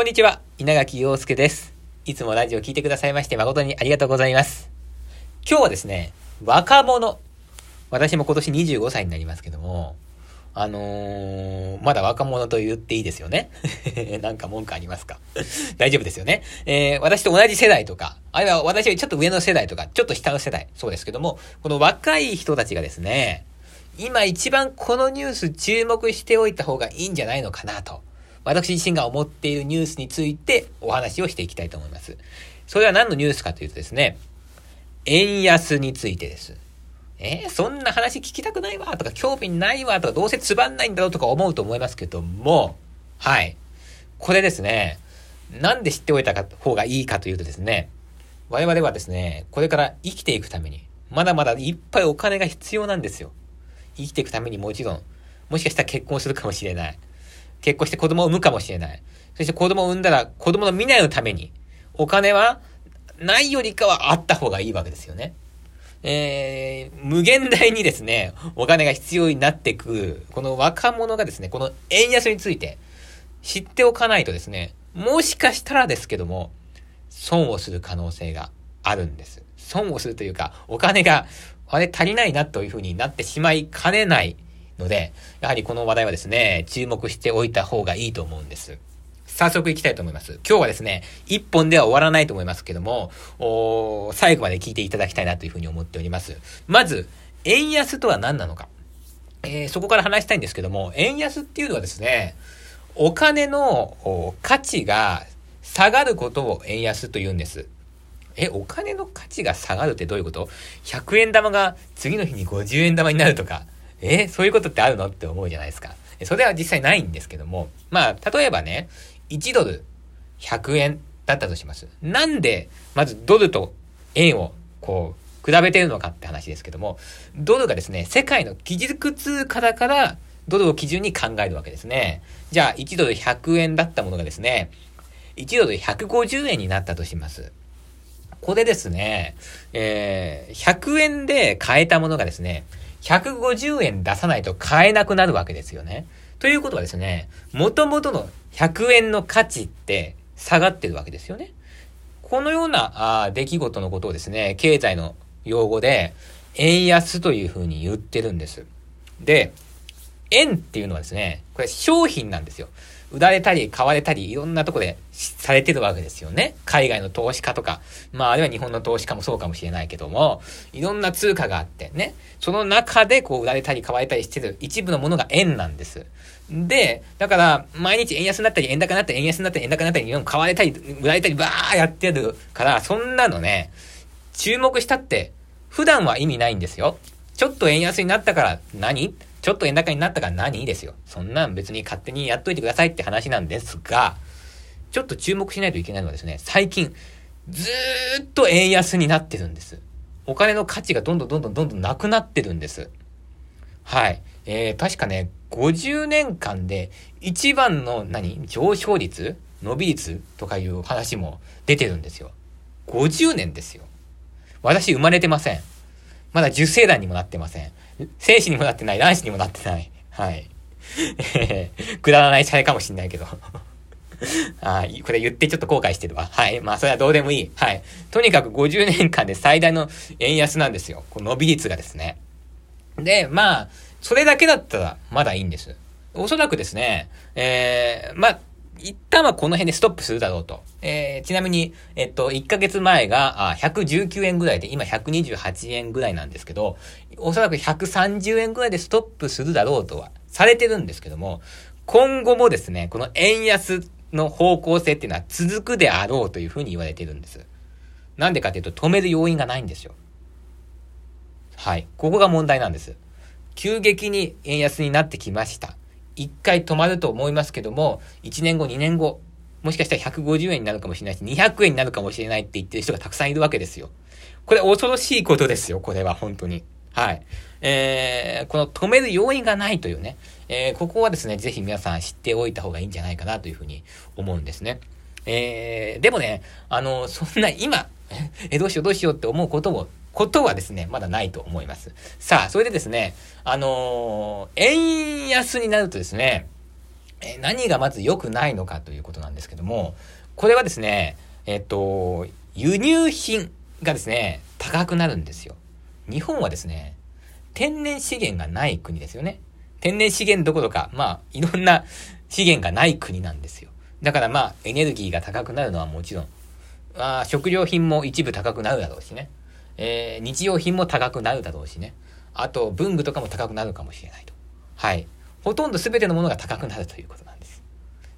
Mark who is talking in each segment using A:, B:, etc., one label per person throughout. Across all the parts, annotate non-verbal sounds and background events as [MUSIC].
A: こんにちは、稲垣陽介です。いつもラジオ聞いてくださいまして誠にありがとうございます。今日はですね、若者。私も今年25歳になりますけども、あのー、まだ若者と言っていいですよね？[LAUGHS] なんか文句ありますか？大丈夫ですよね？えー、私と同じ世代とか、あるいは私よりちょっと上の世代とか、ちょっと下の世代、そうですけども、この若い人たちがですね、今一番このニュース注目しておいた方がいいんじゃないのかなと。私自身が思っているニュースについてお話をしていきたいと思います。それは何のニュースかというとですね、円安についてです。えー、そんな話聞きたくないわとか興味ないわとかどうせつばんないんだろうとか思うと思いますけども、はい。これですね、なんで知っておいた方がいいかというとですね、我々はですね、これから生きていくために、まだまだいっぱいお金が必要なんですよ。生きていくためにもちろん、もしかしたら結婚するかもしれない。結婚して子供を産むかもしれない。そして子供を産んだら子供の未来のために、お金はないよりかはあった方がいいわけですよね。えー、無限大にですね、お金が必要になってく、この若者がですね、この円安について知っておかないとですね、もしかしたらですけども、損をする可能性があるんです。損をするというか、お金が、あれ足りないなというふうになってしまいかねないので、やはりこの話題はですね、注目しておいた方がいいと思うんです。早速行きたいと思います。今日はですね、一本では終わらないと思いますけども、最後まで聞いていただきたいなというふうに思っております。まず、円安とは何なのか。えー、そこから話したいんですけども、円安っていうのはですね、お金の価値が下がることを円安と言うんです。え、お金の価値が下がるってどういうこと ?100 円玉が次の日に50円玉になるとか、えそういうことってあるの？って思うじゃないですか。それは実際ないんですけども、まあ、例えばね、1ドル100円だったとします。なんで、まずドルと円をこう、比べてるのかって話ですけども、ドルがですね、世界の基軸通貨だから、ドルを基準に考えるわけですね。じゃあ、1ドル100円だったものがですね、1ドル150円になったとします。これですね、えー、100円で買えたものがですね、150円出さないと買えなくなるわけですよね。ということはですね、元々の100円の価値って下がってるわけですよね。このようなあ出来事のことをですね、経済の用語で、円安というふうに言ってるんです。で、円っていうのはですね、これ商品なんですよ。売られたり買われたりいろんなとこでされてるわけですよね。海外の投資家とか、まああるいは日本の投資家もそうかもしれないけども、いろんな通貨があってね、その中でこう売られたり買われたりしてる一部のものが円なんです。で、だから毎日円安になったり円高になったり円安になったり円高になったり日本買われたり売られたりバーやってるから、そんなのね、注目したって普段は意味ないんですよ。ちょっと円安になったから何？ちょっと円高になったから何？ですよ。そんなん別に勝手にやっといてくださいって話なんですが、ちょっと注目しないといけないのはですね、最近、ずーっと円安になってるんです。お金の価値がどんどんどんどんどんどんなくなってるんです。はい。えー、確かね、50年間で一番の何？上昇率？伸び率とかいう話も出てるんですよ。50年ですよ。私生まれてません。まだ受精卵にもなってません。精子にもなってない、卵子にもなってない。はい。[LAUGHS] くだらないシャレかもしんないけど [LAUGHS] あこれ言ってちょっと後悔してるわ。はい。まあ、それはどうでもいい。はい。とにかく50年間で最大の円安なんですよ。この伸び率がですね。で、まあ、それだけだったらまだいいんです。おそらくですね、えー、まあ、一旦はこの辺でストップするだろうと。えー、ちなみに、えっと、1ヶ月前が、あ、119円ぐらいで、今128円ぐらいなんですけど、おそらく130円ぐらいでストップするだろうとは、されてるんですけども、今後もですね、この円安の方向性っていうのは続くであろうというふうに言われてるんです。なんでかっていうと、止める要因がないんですよ。はい。ここが問題なんです。急激に円安になってきました。一回止まると思いますけども、1年後、2年後、もしかしたら150円になるかもしれないし、200円になるかもしれないって言ってる人がたくさんいるわけですよ。これ恐ろしいことですよ、これは、本当に。はい。えー、この止める要因がないというね、えー、ここはですね、ぜひ皆さん知っておいた方がいいんじゃないかなというふうに思うんですね。えー、でもね、あの、そんな今、[LAUGHS] え、どうしようどうしようって思うこともことはですね、まだないと思います。さあ、それでですね、あのー、円安になるとですね、え何がまず良くないのかということなんですけども、これはですね、えっと、輸入品がですね、高くなるんですよ。日本はですね、天然資源がない国ですよね。天然資源どころか、まあ、いろんな資源がない国なんですよ。だからまあ、エネルギーが高くなるのはもちろん、あ食料品も一部高くなるだろうしね。えー、日用品も高くなるだろうしね。あと、文具とかも高くなるかもしれないと。はい。ほとんど全てのものが高くなるということなんです。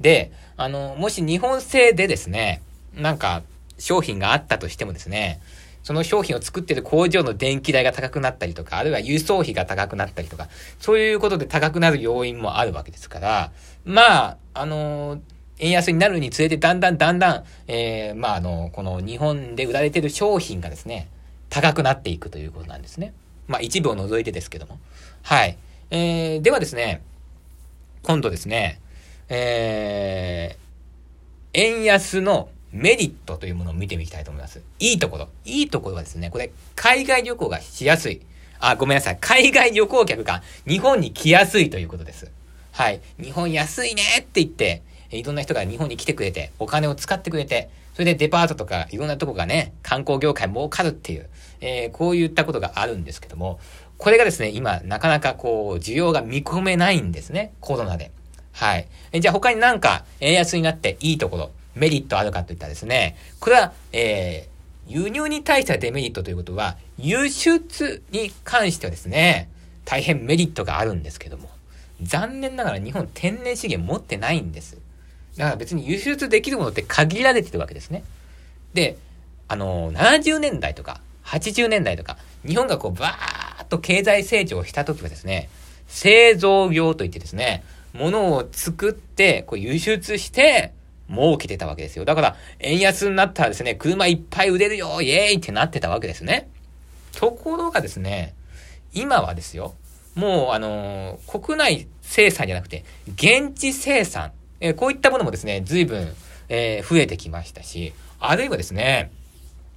A: で、あの、もし日本製でですね、なんか商品があったとしてもですね、その商品を作ってる工場の電気代が高くなったりとか、あるいは輸送費が高くなったりとか、そういうことで高くなる要因もあるわけですから、まあ、あの円安になるにつれてだんだんだんだん、えー、まあ、あの、この日本で売られてる商品がですね、高くなっていくということなんですね。まあ、一部を除いてですけども。はい。えー、ではですね、今度ですね、えー、円安のメリットというものを見てみたいと思います。いいところ。いいところはですね、これ、海外旅行がしやすい。あ、ごめんなさい。海外旅行客が日本に来やすいということです。はい。日本安いねって言って、いろんな人が日本に来てくれて、お金を使ってくれて、それでデパートとかいろんなとこがね、観光業界儲かるっていう、えー、こういったことがあるんですけども、これがですね、今、なかなかこう、需要が見込めないんですね。コロナで。はい。えじゃあ他になんか、円安になっていいところ、メリットあるかといったらですね、これは、えー、輸入に対してはデメリットということは、輸出に関してはですね、大変メリットがあるんですけども、残念ながら日本天然資源持ってないんです。だから別に輸出できるものって限られてるわけですね。で、あの、70年代とか、80年代とか、日本がこう、バーッと経済成長した時はですね、製造業といってですね、物を作って、こう輸出して、儲けてたわけですよ。だから、円安になったらですね、車いっぱい売れるよイエーイってなってたわけですね。ところがですね、今はですよ、もう、あのー、国内生産じゃなくて、現地生産えー、こういったものもですね、随分、えー、増えてきましたし、あるいはですね、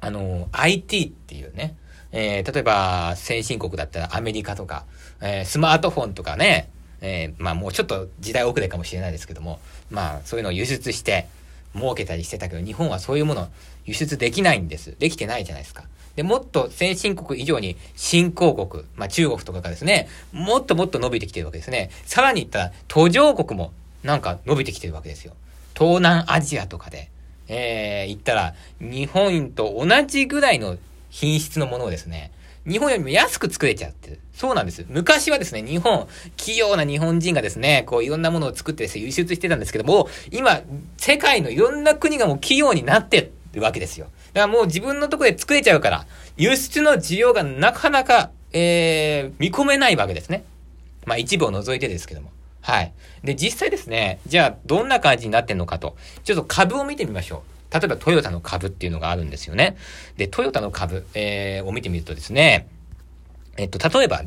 A: あの、IT っていうね、えー、例えば先進国だったらアメリカとか、えー、スマートフォンとかね、えー、まあもうちょっと時代遅れかもしれないですけども、まあそういうのを輸出して儲けたりしてたけど、日本はそういうもの輸出できないんです。できてないじゃないですか。で、もっと先進国以上に新興国、まあ中国とかがですね、もっともっと伸びてきてるわけですね。さらに言ったら途上国もなんか伸びてきてるわけですよ。東南アジアとかで、えー、行ったら、日本と同じぐらいの品質のものをですね、日本よりも安く作れちゃってる。そうなんです。昔はですね、日本、器用な日本人がですね、こういろんなものを作ってですね、輸出してたんですけども、今、世界のいろんな国がもう器用になってるわけですよ。だからもう自分のとこで作れちゃうから、輸出の需要がなかなか、えー、見込めないわけですね。まあ一部を除いてですけども。はい。で、実際ですね、じゃあどんな感じになってんのかと、ちょっと株を見てみましょう。例えばトヨタの株っていうのがあるんですよね。で、トヨタの株、えー、を見てみるとですね、えっと、例えば、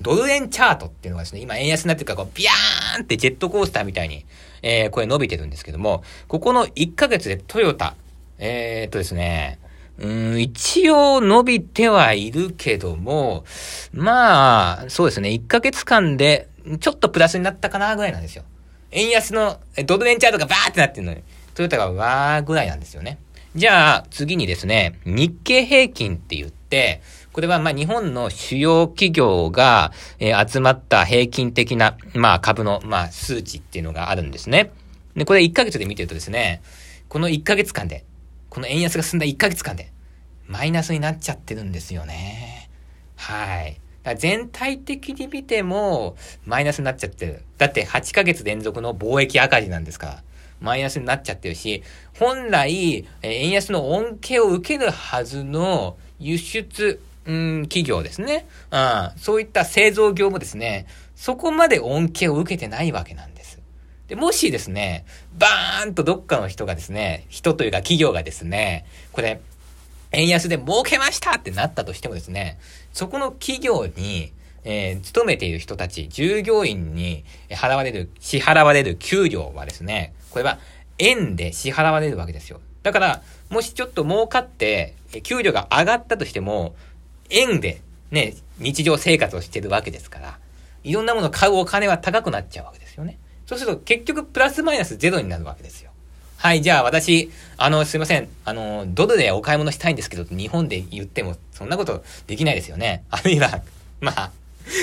A: ドル円チャートっていうのがですね、今円安になってるから、こう、ビャーンってジェットコースターみたいに、えー、これ伸びてるんですけども、ここの1ヶ月でトヨタ、えー、っとですね、うん、一応伸びてはいるけども、まあ、そうですね、1ヶ月間でちょっとプラスになったかなぐらいなんですよ。円安の、ドル円チャートがバーってなってるのに、トヨタがわーぐらいなんですよね。じゃあ、次にですね、日経平均って言って、これはまあ日本の主要企業が、えー、集まった平均的な、まあ株の、まあ数値っていうのがあるんですね。で、これ1ヶ月で見てるとですね、この1ヶ月間で、この円安が進んだ1ヶ月間で、マイナスになっちゃってるんですよね。はい。全体的に見ても、マイナスになっちゃってる。だって8ヶ月連続の貿易赤字なんですから。マイナスになっちゃってるし、本来、円安の恩恵を受けるはずの輸出、うん、企業ですね。うん、そういった製造業もですね、そこまで恩恵を受けてないわけなんです。で、もしですね、バーンとどっかの人がですね、人というか企業がですね、これ、円安で儲けましたってなったとしてもですね、そこの企業に、えー、勤めている人たち、従業員に払われる、支払われる給料はですね、これは円で支払われるわけですよ。だから、もしちょっと儲かって、給料が上がったとしても、円でね、日常生活をしてるわけですから、いろんなものを買うお金は高くなっちゃうわけですよね。そうすると結局プラスマイナスゼロになるわけですよ。はい、じゃあ私、あの、すいません。あの、ドルでお買い物したいんですけど、日本で言っても、そんなことできないですよね。あるいは、まあ、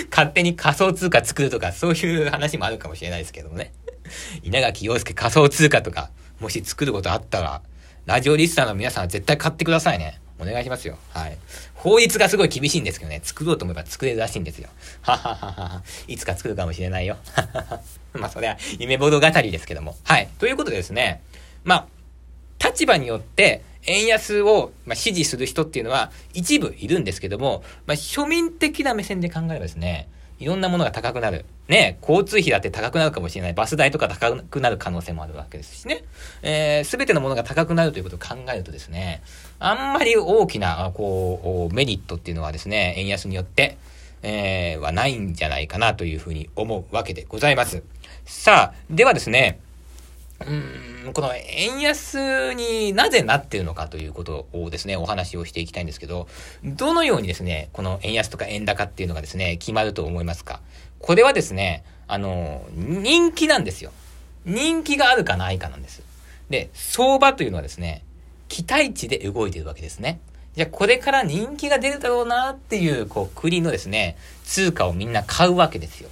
A: 勝手に仮想通貨作るとか、そういう話もあるかもしれないですけどもね。[LAUGHS] 稲垣陽介仮想通貨とか、もし作ることあったら、ラジオリスナーの皆さんは絶対買ってくださいね。お願いしますよ。はい。法律がすごい厳しいんですけどね、作ろうと思えば作れるらしいんですよ。はははは。いつか作るかもしれないよ。[LAUGHS] まあ、それは夢物語ですけども。はい。ということでですね、まあ、立場によって、円安を、ま支持する人っていうのは一部いるんですけども、まあ、庶民的な目線で考えればですね、いろんなものが高くなる。ね、交通費だって高くなるかもしれない。バス代とか高くなる可能性もあるわけですしね。えー、てのものが高くなるということを考えるとですね、あんまり大きな、こう、メリットっていうのはですね、円安によって、えー、はないんじゃないかなというふうに思うわけでございます。さあ、ではですね、うん、この円安になぜなっているのかということをですね、お話をしていきたいんですけど、どのようにですね、この円安とか円高っていうのがですね、決まると思いますか？これはですね、あの、人気なんですよ。人気があるかないかなんです。で、相場というのはですね、期待値で動いているわけですね。じゃあこれから人気が出るだろうなっていう、こう、国のですね、通貨をみんな買うわけですよ。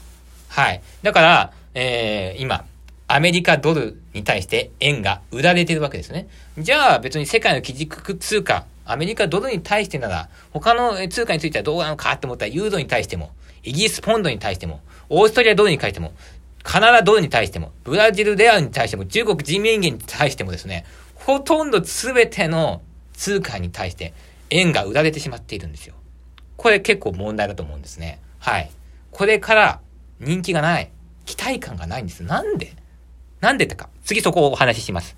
A: はい。だから、えー、今、アメリカドルに対して円が売られてるわけですね。じゃあ別に世界の基軸通貨、アメリカドルに対してなら、他の通貨についてはどうなのかって思ったら、ユーロに対しても、イギリスポンドに対しても、オーストリアドルに対しても、カナダドルに対しても、ブラジルレアに対しても、中国人民元に対してもですね、ほとんど全ての通貨に対して円が売られてしまっているんですよ。これ結構問題だと思うんですね。はい。これから人気がない。期待感がないんです。なんで？なんでか。次そこをお話しします。